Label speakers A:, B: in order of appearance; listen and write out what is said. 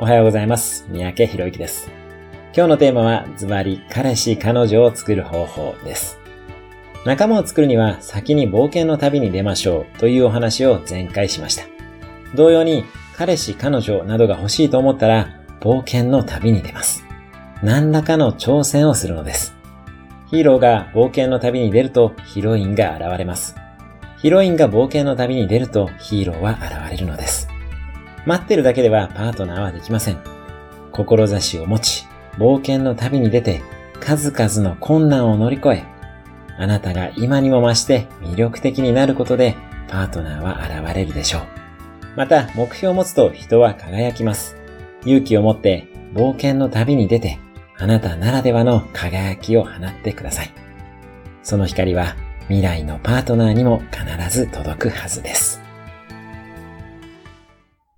A: おはようございます。三宅博之です。今日のテーマはズバリ彼氏彼女を作る方法です。仲間を作るには先に冒険の旅に出ましょうというお話を前回しました。同様に彼氏彼女などが欲しいと思ったら冒険の旅に出ます。何らかの挑戦をするのです。ヒーローが冒険の旅に出るとヒロインが現れます。ヒロインが冒険の旅に出るとヒーローは現れるのです。待ってるだけではパートナーはできません。志を持ち、冒険の旅に出て、数々の困難を乗り越え、あなたが今にも増して魅力的になることで、パートナーは現れるでしょう。また、目標を持つと人は輝きます。勇気を持って、冒険の旅に出て、あなたならではの輝きを放ってください。その光は、未来のパートナーにも必ず届くはずです。